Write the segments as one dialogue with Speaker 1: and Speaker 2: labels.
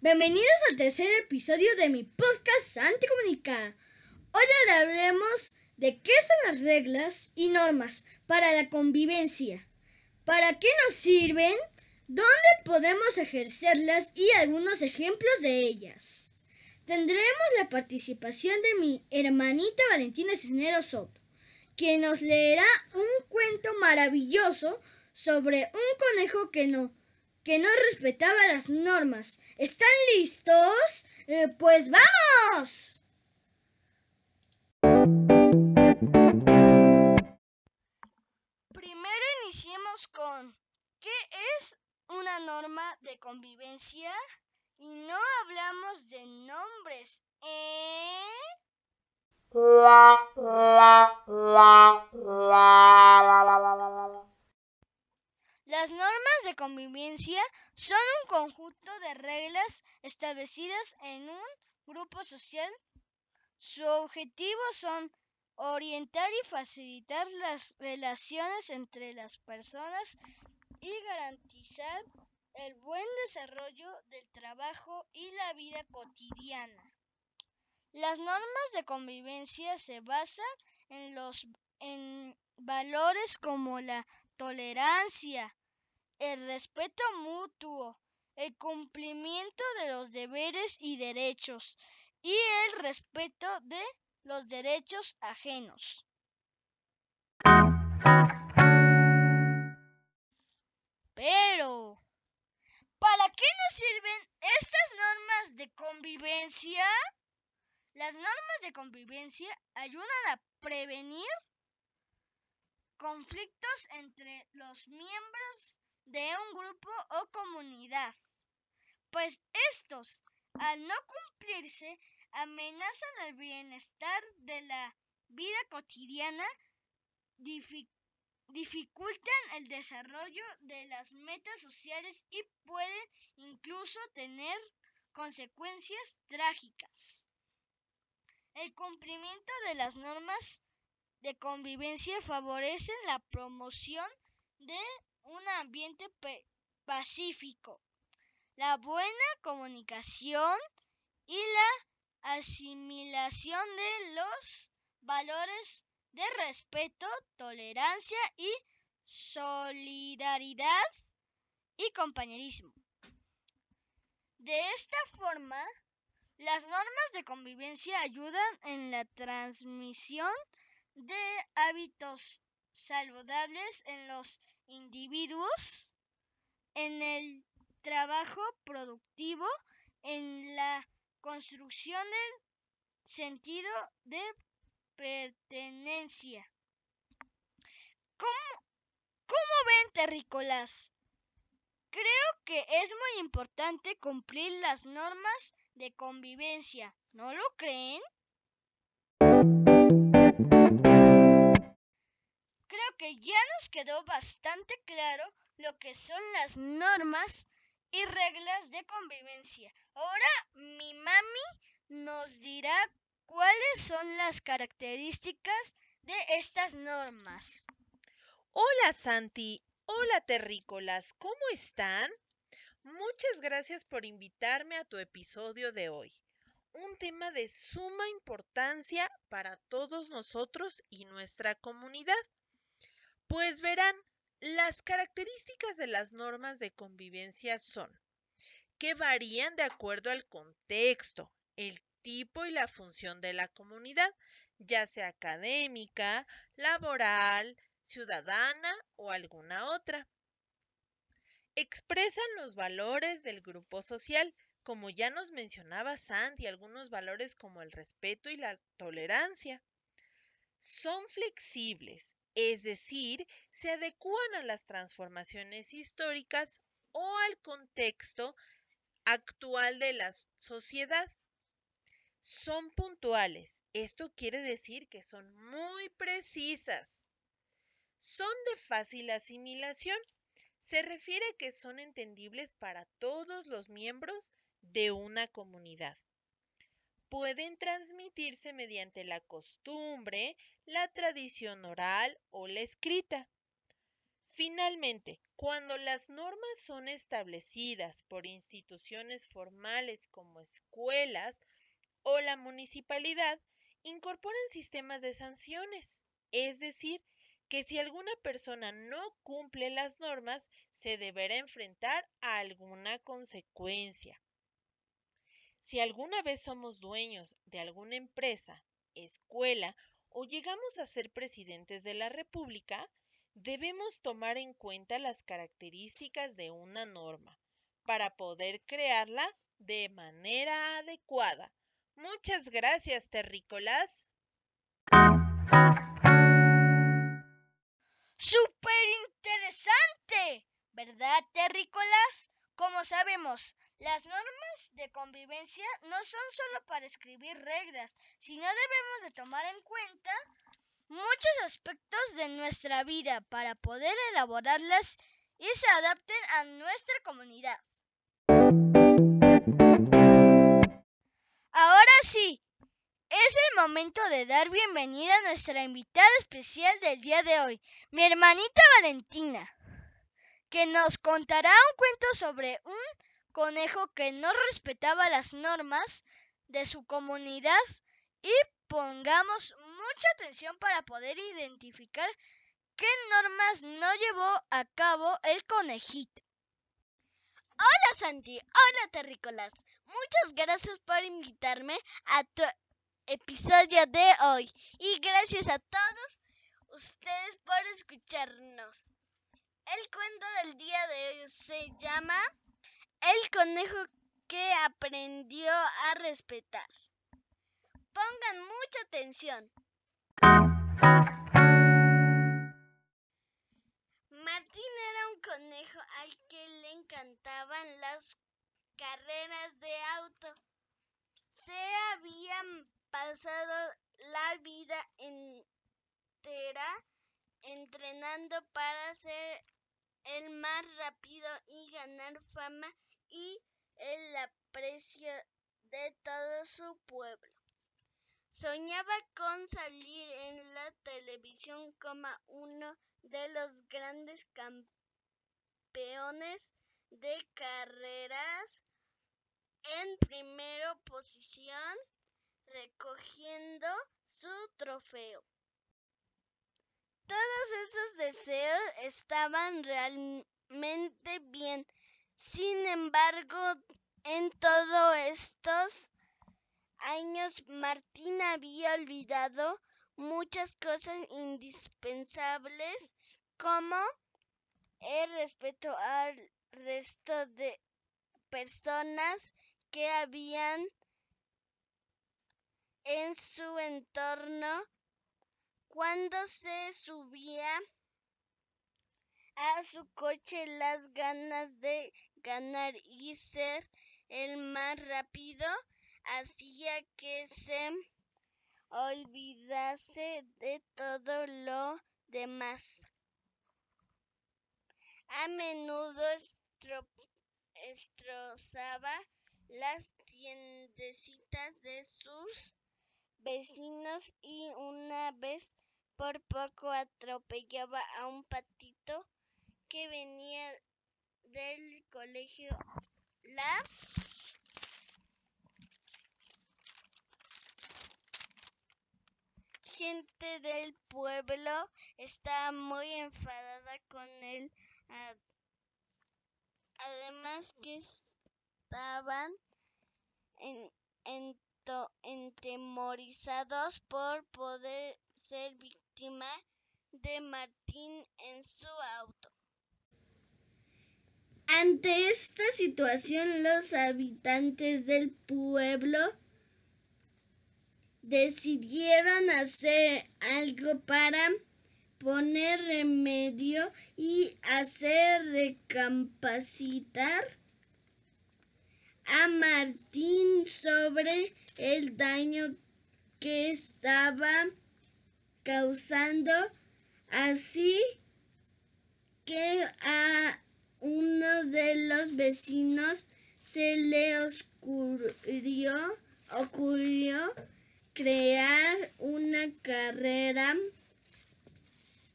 Speaker 1: Bienvenidos al tercer episodio de mi podcast Santi Comunica. Hoy hablaremos de qué son las reglas y normas para la convivencia, para qué nos sirven, dónde podemos ejercerlas y algunos ejemplos de ellas. Tendremos la participación de mi hermanita Valentina Cisneros Soto, quien nos leerá un cuento maravilloso sobre un conejo que no que no respetaba las normas. ¿Están listos? Eh, pues vamos. Primero iniciemos con ¿qué es una norma de convivencia? Y no hablamos de nombres, ¿eh? Las normas de convivencia son un conjunto de reglas establecidas en un grupo social. Su objetivo son orientar y facilitar las relaciones entre las personas y garantizar el buen desarrollo del trabajo y la vida cotidiana. Las normas de convivencia se basan en los en valores como la tolerancia, el respeto mutuo, el cumplimiento de los deberes y derechos y el respeto de los derechos ajenos. Pero, ¿para qué nos sirven estas normas de convivencia? Las normas de convivencia ayudan a prevenir conflictos entre los miembros de un grupo o comunidad, pues estos, al no cumplirse, amenazan el bienestar de la vida cotidiana, dificultan el desarrollo de las metas sociales y pueden incluso tener consecuencias trágicas. El cumplimiento de las normas de convivencia favorecen la promoción de un ambiente pacífico, la buena comunicación y la asimilación de los valores de respeto, tolerancia y solidaridad y compañerismo. De esta forma, las normas de convivencia ayudan en la transmisión de hábitos saludables en los individuos, en el trabajo productivo, en la construcción del sentido de pertenencia. ¿Cómo, cómo ven, terrícolas? Creo que es muy importante cumplir las normas de convivencia, ¿no lo creen? Ya nos quedó bastante claro lo que son las normas y reglas de convivencia. Ahora mi mami nos dirá cuáles son las características de estas normas.
Speaker 2: Hola Santi, hola terrícolas, ¿cómo están? Muchas gracias por invitarme a tu episodio de hoy. Un tema de suma importancia para todos nosotros y nuestra comunidad. Pues verán, las características de las normas de convivencia son que varían de acuerdo al contexto, el tipo y la función de la comunidad, ya sea académica, laboral, ciudadana o alguna otra. Expresan los valores del grupo social, como ya nos mencionaba Sandy, algunos valores como el respeto y la tolerancia. Son flexibles, es decir, se adecúan a las transformaciones históricas o al contexto actual de la sociedad. Son puntuales. Esto quiere decir que son muy precisas. Son de fácil asimilación. Se refiere a que son entendibles para todos los miembros de una comunidad pueden transmitirse mediante la costumbre, la tradición oral o la escrita. Finalmente, Cuando las normas son establecidas por instituciones formales como escuelas o la municipalidad, incorporan sistemas de sanciones, es decir, que si alguna persona no cumple las normas, se deberá enfrentar a alguna consecuencia. Si alguna vez somos dueños de alguna empresa, escuela o llegamos a ser presidentes de la República, debemos tomar en cuenta las características de una norma para poder crearla de manera adecuada. Muchas gracias, terrícolas.
Speaker 1: ¡Súper interesante! ¿Verdad, terrícolas? Como sabemos, las normas de convivencia no son solo para escribir reglas, sino debemos de tomar en cuenta muchos aspectos de nuestra vida para poder elaborarlas y se adapten a nuestra comunidad. Ahora sí, es el momento de dar bienvenida a nuestra invitada especial del día de hoy, mi hermanita Valentina, que nos contará un cuento sobre un conejo que no respetaba las normas de su comunidad y pongamos mucha atención para poder identificar qué normas no llevó a cabo el conejito.
Speaker 3: Hola Santi, hola terrícolas. Muchas gracias por invitarme a tu episodio de hoy y gracias a todos ustedes por escucharnos. El cuento del día de hoy se llama El conejo que aprendió a respetar. Pongan mucha atención. Martín era un conejo al que le encantaban las carreras de auto. Se habían pasado la vida entera entrenando para ser el más rápido y ganar fama y el aprecio de todo su pueblo. Soñaba con salir en la televisión como uno de los grandes campeones de carreras en primera posición recogiendo su trofeo. Todos esos deseos estaban realmente bien. Sin embargo, en todos estos años Martín había olvidado muchas cosas indispensables como el respeto al resto de personas que habían en su entorno cuando se subía a su coche las ganas de ganar y ser el más rápido hacía que se olvidase de todo lo demás. A menudo destrozaba las tiendecitas de sus vecinos y una vez por poco atropellaba a un patito que venía del colegio. La gente del pueblo estaba muy enfadada con él. Además que estaban en, entemorizados por poder ser víctima de Martín en su auto. Ante esta situación los habitantes del pueblo decidieron hacer algo para poner remedio y hacer recapacitar a Martín sobre el daño que estaba causando, así que a uno de los vecinos se le ocurrió, crear una carrera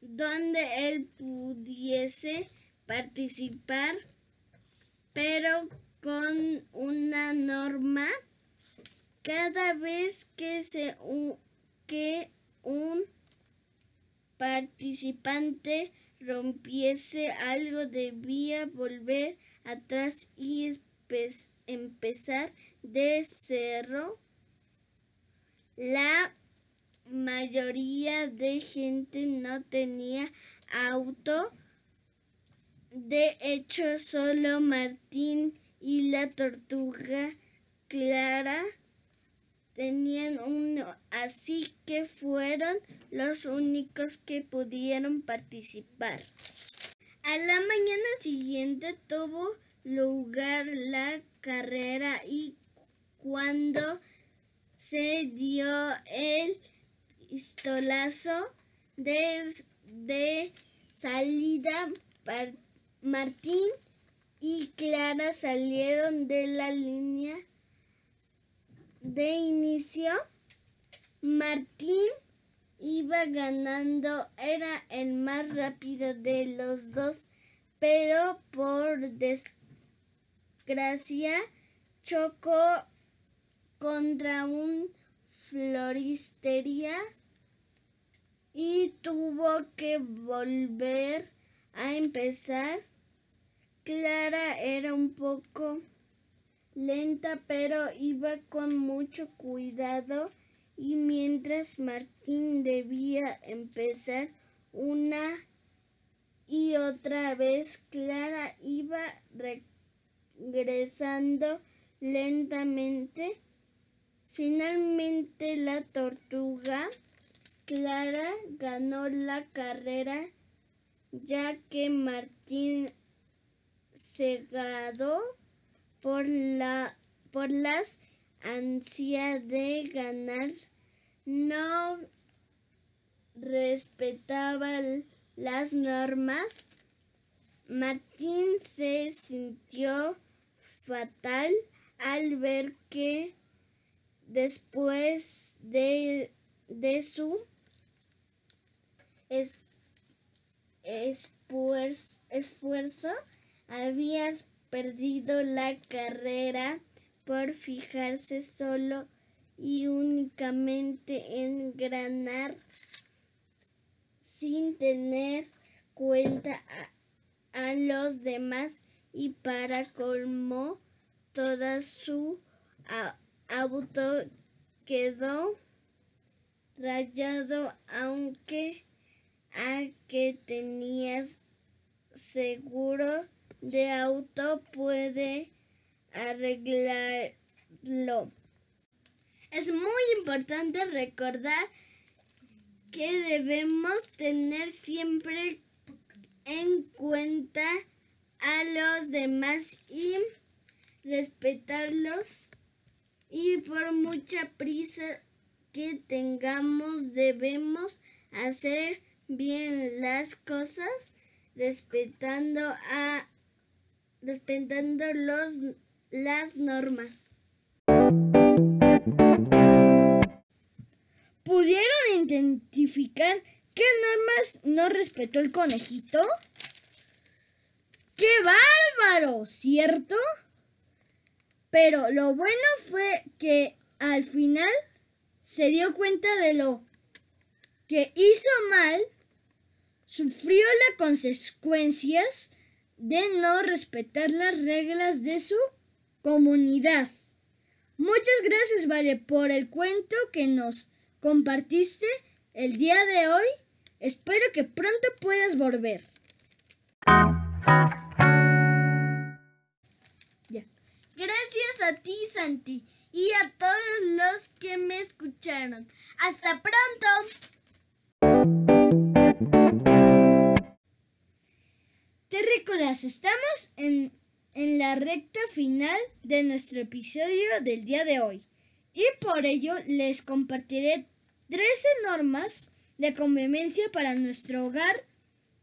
Speaker 3: donde él pudiese participar, pero con una norma. Cada vez que, se, que un participante rompiese algo debía volver atrás y empezar de cero. La mayoría de gente no tenía auto. De hecho, solo Martín y la tortuga Clara tenían uno, así que fueron los únicos que pudieron participar. A la mañana siguiente tuvo lugar la carrera y cuando se dio el pistolazo de, de salida, Martín y Clara salieron de la línea de inicio. Martín iba ganando, era el más rápido de los dos, pero por desgracia chocó contra un floristería y tuvo que volver a empezar. Clara era un poco lenta, pero iba con mucho cuidado y mientras Martín debía empezar una y otra vez, Clara iba regresando lentamente. Finalmente la tortuga Clara ganó la carrera ya que Martín cegado por, la, por las ansias de ganar, no respetaba las normas. Martín se sintió fatal al ver que después de, de su esfuerzo habías perdido la carrera por fijarse solo y únicamente en ganar sin tener cuenta a, los demás y para colmo toda su auto quedó rayado aunque a que tenías seguro de auto puede arreglarlo. Es muy importante recordar que debemos tener siempre en cuenta a los demás y respetarlos y por mucha prisa que tengamos debemos hacer bien las cosas respetando a respetando los, las normas. ¿Pudieron identificar qué normas no respetó el conejito? ¡Qué bárbaro! ¿Cierto? Pero lo bueno fue que al final se dio cuenta de lo que hizo mal, sufrió las consecuencias de no respetar las reglas de su comunidad. Muchas gracias, Vale, por el cuento que nos compartiste el día de hoy. Espero que pronto puedas volver. Gracias a ti, Santi, y a todos los que me escucharon. Hasta pronto. Estamos en, en la recta final de nuestro episodio del día de hoy y por ello les compartiré 13 normas de convivencia para nuestro hogar.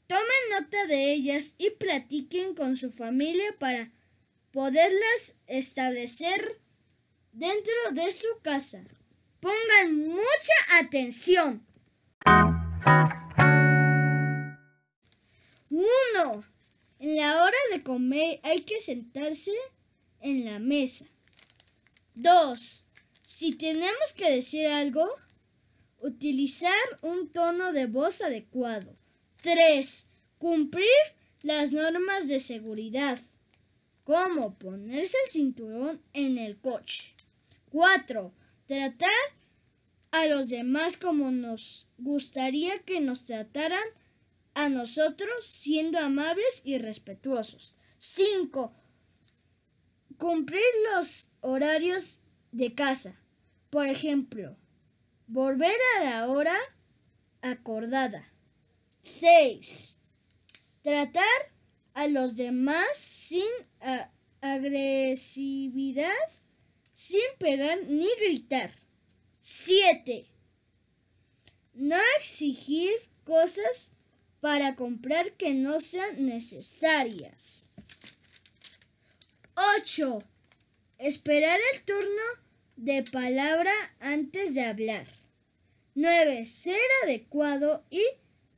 Speaker 3: Tomen nota de ellas y platiquen con su familia para poderlas establecer dentro de su casa. Pongan mucha atención. 1.
Speaker 1: En la hora de comer hay que sentarse en la mesa. 2. Si tenemos que decir algo, utilizar un tono de voz adecuado. 3. Cumplir las normas de seguridad, como ponerse el cinturón en el coche. 4. Tratar a los demás como nos gustaría que nos trataran a nosotros siendo amables y respetuosos. 5. Cumplir los horarios de casa. Por ejemplo, volver a la hora acordada. 6. Tratar a los demás sin agresividad, sin pegar ni gritar. 7. No exigir cosas para comprar que no sean necesarias. 8. Esperar el turno de palabra antes de hablar. 9. Ser adecuado y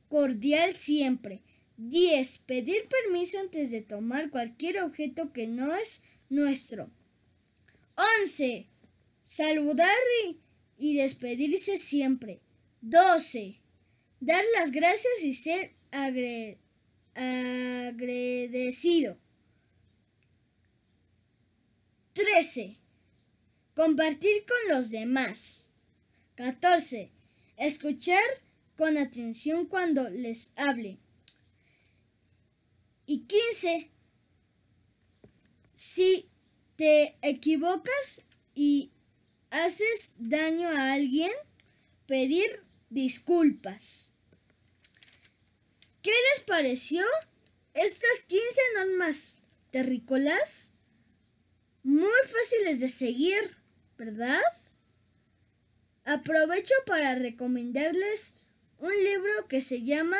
Speaker 1: cordial siempre. 10. Pedir permiso antes de tomar cualquier objeto que no es nuestro. 11. Saludar y, despedirse siempre. 12. Dar las gracias y ser agradecido. 13. Compartir con los demás. 14. Escuchar con atención cuando les hable. Y 15. Si te equivocas y haces daño a alguien, pedir disculpas. ¿Qué les pareció estas 15 normas terrícolas? Muy fáciles de seguir, ¿verdad? Aprovecho para recomendarles un libro que se llama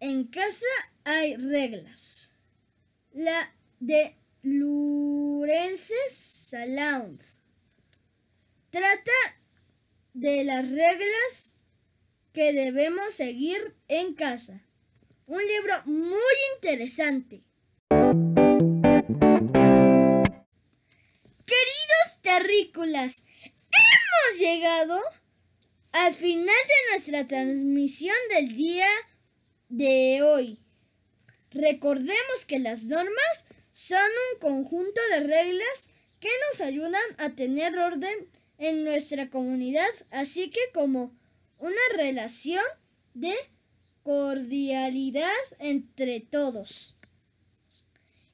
Speaker 1: En casa hay reglas. La de Lurence Salaund. Trata de las reglas que debemos seguir en casa. Un libro muy interesante. Queridos terrícolas, hemos llegado al final de nuestra transmisión del día de hoy. Recordemos que las normas son un conjunto de reglas que nos ayudan a tener orden en nuestra comunidad, así que como una relación de cordialidad entre todos.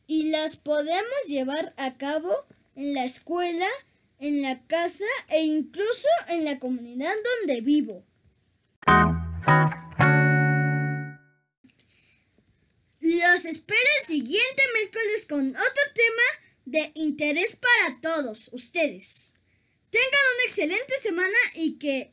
Speaker 1: Y las podemos llevar a cabo en la escuela, en la casa e incluso en la comunidad donde vivo. Los espero el siguiente miércoles con otro tema de interés para todos ustedes. Tengan una excelente semana y que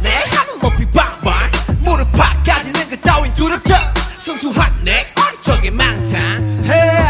Speaker 1: 그따윈 두렵죠. 순수한 내 얼적인 망상.